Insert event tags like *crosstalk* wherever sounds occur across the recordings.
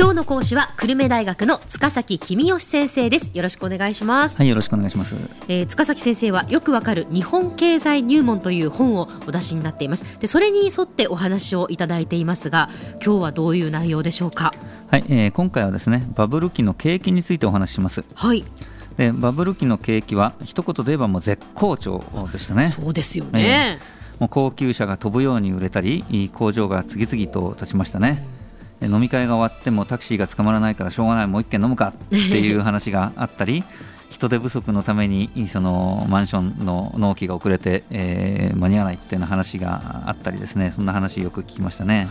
今日の講師は久留米大学の塚崎君吉先生です。よろしくお願いします。はいよろしくお願いします、えー、塚崎先生はよくわかる日本経済入門という本をお出しになっています。でそれに沿ってお話をいただいていますが今日はどういう内容でしょうか？はい、えー、今回はですねバブル期の景気についてお話しします。はい。でバブル期の景気は一言で言えばもう絶好調でしたね。そうですよね、えー、もう高級車が飛ぶように売れたり工場が次々と立ちましたね、飲み会が終わってもタクシーが捕まらないからしょうがないもう一軒飲むかっていう話があったり *laughs* 人手不足のためにそのマンションの納期が遅れて、えー、間に合わないっていう話があったりですねそんな話よく聞きましたね。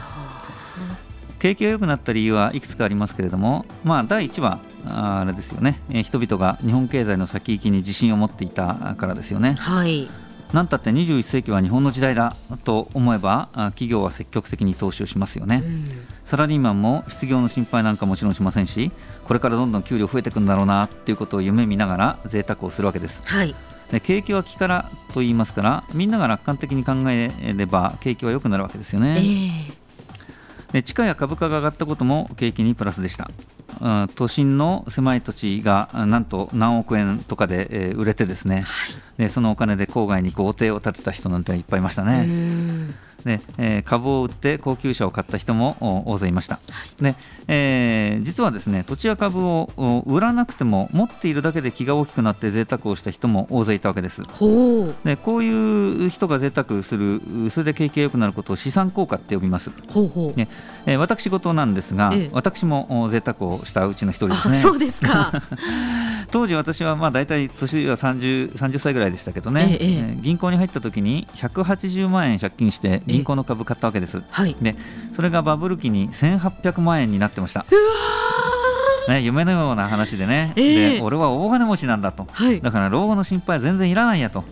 景気が良くなった理由はいくつかありますけれども、まあ、第1はあれですよね、えー、人々が日本経済の先行きに自信を持っていたからですよね。はいなんたって21世紀は日本の時代だと思えば企業は積極的に投資をしますよね、うん、サラリーマンも失業の心配なんかもちろんしませんしこれからどんどん給料増えていくんだろうなっていうことを夢見ながら贅沢をするわけです、はい、で景気は気からと言いますからみんなが楽観的に考えれば景気は良くなるわけですよね、えー、で地価や株価が上がったことも景気にプラスでした都心の狭い土地がなんと何億円とかで、売れてですね、はい、でそのお金で郊外に豪邸を建てた人なんていっぱいいましたね。で、えー、株を売って高級車を買った人も大勢いました、はい、でえー、実はですね土地や株を売らなくても持っているだけで気が大きくなって贅沢をした人も大勢いたわけです。でこういう人が贅沢するそれで景気が良くなることを資産効果って呼びます。ほうほう、ねえー、私事なんですが、ええ、私も贅沢をしたうちの一人ですね。そうですか。*laughs* 当時私はまあ大体年は 30, 30歳ぐらいでしたけどね、ええ銀行に入った時に180万円借金して銀行の株買ったわけです、はい、でそれがバブル期に1800万円になってました。ね、夢のような話でね、えー、で俺は大金持ちなんだと、はい、だから老後の心配は全然いらないやと。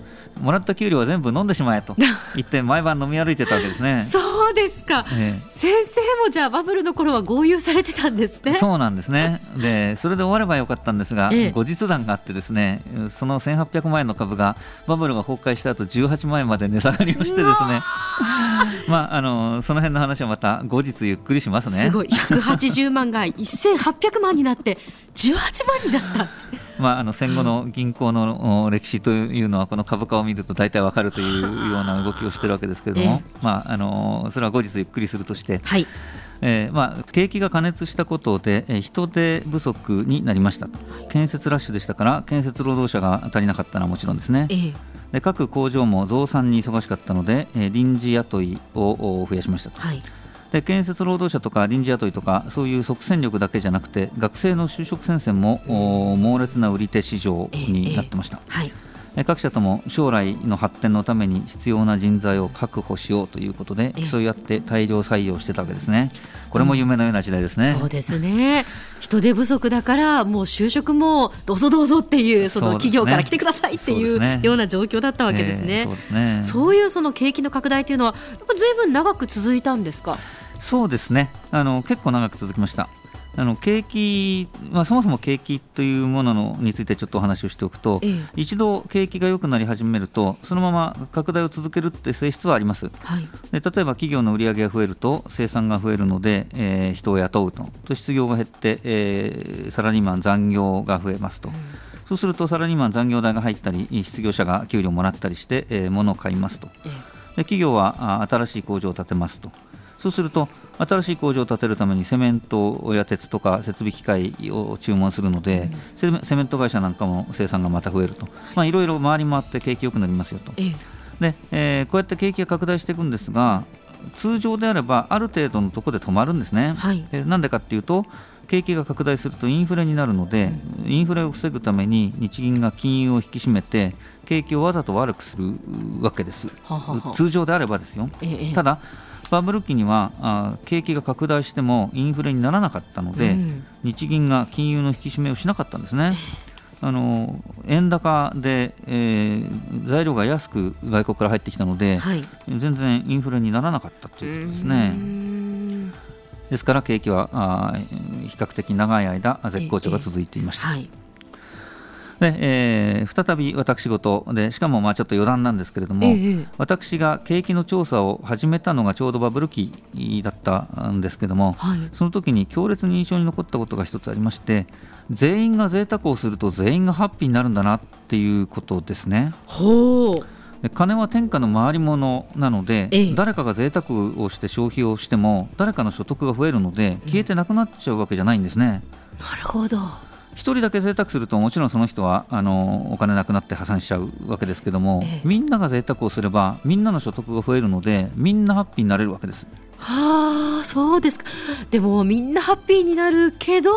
もらった給料は全部飲んでしまえと言って毎晩飲み歩いてたわけですね。*laughs* そうですか、えー、先生もじゃあバブルの頃は豪遊されてたんですね。そうなんですね。でそれで終わればよかったんですが、えー、後日談があってですねその1800万円の株がバブルが崩壊した後18万円まで値下がりをしてですねまああのその辺の話はまた後日ゆっくりしますね。すごい。180万が1800万になって18万になった。*laughs* まあ、あの戦後の銀行の歴史というのはこの株価を見ると大体わかるというような動きをしているわけですけれども、えー、まあ、あのそれは後日ゆっくりするとして、はい。えーまあ、景気が過熱したことで、えー、人手不足になりました建設ラッシュでしたから建設労働者が足りなかったのはもちろんですね、えー、で各工場も増産に忙しかったので、えー、臨時雇いを増やしましたと。はいで建設労働者とか臨時雇いとかそういう即戦力だけじゃなくて学生の就職戦線も、猛烈な売り手市場になってました。えーえーはい各社とも将来の発展のために必要な人材を確保しようということで競い合って大量採用してたわけですね。これも夢のような時代ですね。うん、そうですね。人手不足だからもう就職もどうぞどうぞっていうその企業から来てくださいっていうような状況だったわけですね。そうですね。そういうその景気の拡大というのはずいぶん長く続いたんですか？そうですねあの結構長く続きましたあの景気、まあ、そもそも景気というもののについてちょっとお話をしておくと、ええ、一度景気が良くなり始めるとそのまま拡大を続けるって性質はあります、はい、で例えば企業の売り上げが増えると生産が増えるので、えー、人を雇うと。と失業が減って、えー、サラリーマン残業が増えますと。うん。そうするとサラリーマン残業代が入ったり失業者が給料をもらったりして、えー、物を買いますと、で企業は新しい工場を建てますと。そうすると新しい工場を建てるためにセメントや鉄とか設備機械を注文するので、うん、セメント会社なんかも生産がまた増えると、まあ、いろいろ回り回って景気よくなりますよと、えでえー、こうやって景気が拡大していくんですが通常であればある程度のところで止まるんですね。はい、なんでかっていうと景気が拡大するとインフレになるので、うん、インフレを防ぐために日銀が金融を引き締めて景気をわざと悪くするわけです、ははは。通常であればですよ。え。ただバブル期にはあ景気が拡大してもインフレにならなかったので、うん、日銀が金融の引き締めをしなかったんですね。あの円高で、えー、材料が安く外国から入ってきたので、はい、全然インフレにならなかったということですね。ですから景気はあ比較的長い間絶好調が続いていました。はいで、えー、再び私事でしかもまあちょっと余談なんですけれども、ええ、私が景気の調査を始めたのがちょうどバブル期だったんですけども、はい、その時に強烈に印象に残ったことが一つありまして全員が贅沢をすると全員がハッピーになるんだなっていうことですね。ほう。金は天下の回り物なので、ええ、誰かが贅沢をして消費をしても誰かの所得が増えるので消えてなくなっちゃうわけじゃないんですね。なるほど1人だけ贅沢するともちろんその人はあのお金なくなって破産しちゃうわけですけども、ええ、みんなが贅沢をすればみんなの所得が増えるのでみんなハッピーになれるわけです。はあそうですかでもみんなハッピーになるけど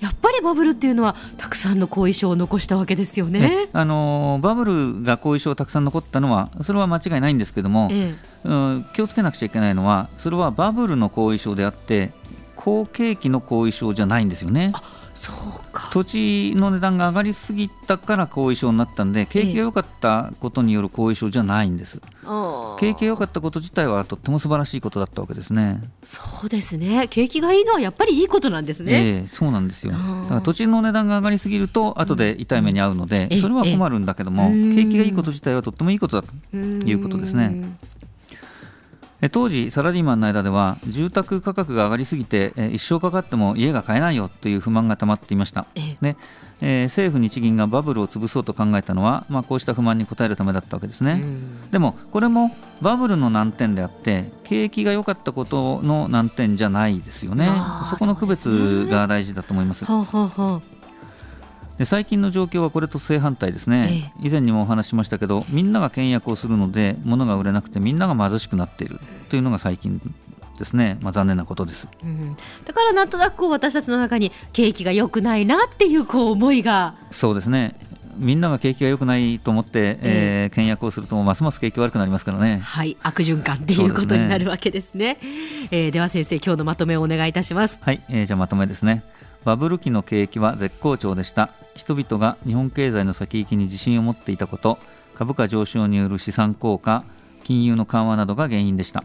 やっぱりバブルっていうのはたくさんの後遺症を残したわけですよね。ねあのバブルが後遺症たくさん残ったのはそれは間違いないんですけども、ええ、うん、気をつけなくちゃいけないのはそれはバブルの後遺症であって好景気の後遺症じゃないんですよね。あそうか。土地の値段が上がりすぎたから後遺症になったんで景気が良かったことによる後遺症じゃないんです、え景気が良かったこと自体はとっても素晴らしいことだったわけですね。そうですね。景気がいいのはやっぱりいいことなんですね、えー、そうなんですよ。だから土地の値段が上がりすぎると後で痛い目に遭うので、うん、それは困るんだけども、景気がいいこと自体はとってもいいことだということですね当時、サラリーマンの間では住宅価格が上がりすぎて一生かかっても家が買えないよという不満がたまっていました、ね。えー、政府・日銀がバブルを潰そうと考えたのは、まあ、こうした不満に応えるためだったわけですね、でもこれもバブルの難点であって景気が良かったことの難点じゃないですよね。そこの区別が大事だと思います。で最近の状況はこれと正反対ですね、ええ、以前にもお話ししましたけどみんなが倹約をするので物が売れなくてみんなが貧しくなっている。というのが最近ですね、まあ、残念なことです、うん、だからなんとなくこう私たちの中に景気が良くないなっていうこう思いが。そうですね。みんなが景気が良くないと思って、えー、倹約をするとますます景気悪くなりますからね。はい。悪循環っていうことになるわけですね。で、ね、えー、では先生今日のまとめをお願いいたします。はい、えー、じゃあまとめですねバブル期の景気は絶好調でした。人々が日本経済の先行きに自信を持っていたこと株価上昇による資産効果金融の緩和などが原因でした。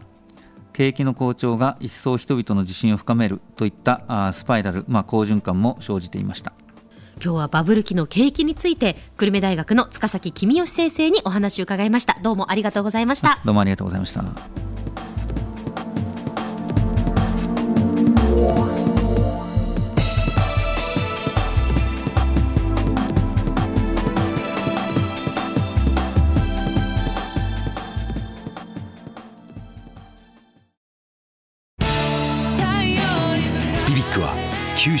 景気の好調が一層人々の自信を深めるといったあスパイラル、まあ、好循環も生じていました。今日はバブル期の景気について久留米大学の塚崎公義先生にお話を伺いました。どうもありがとうございました。どうもありがとうございました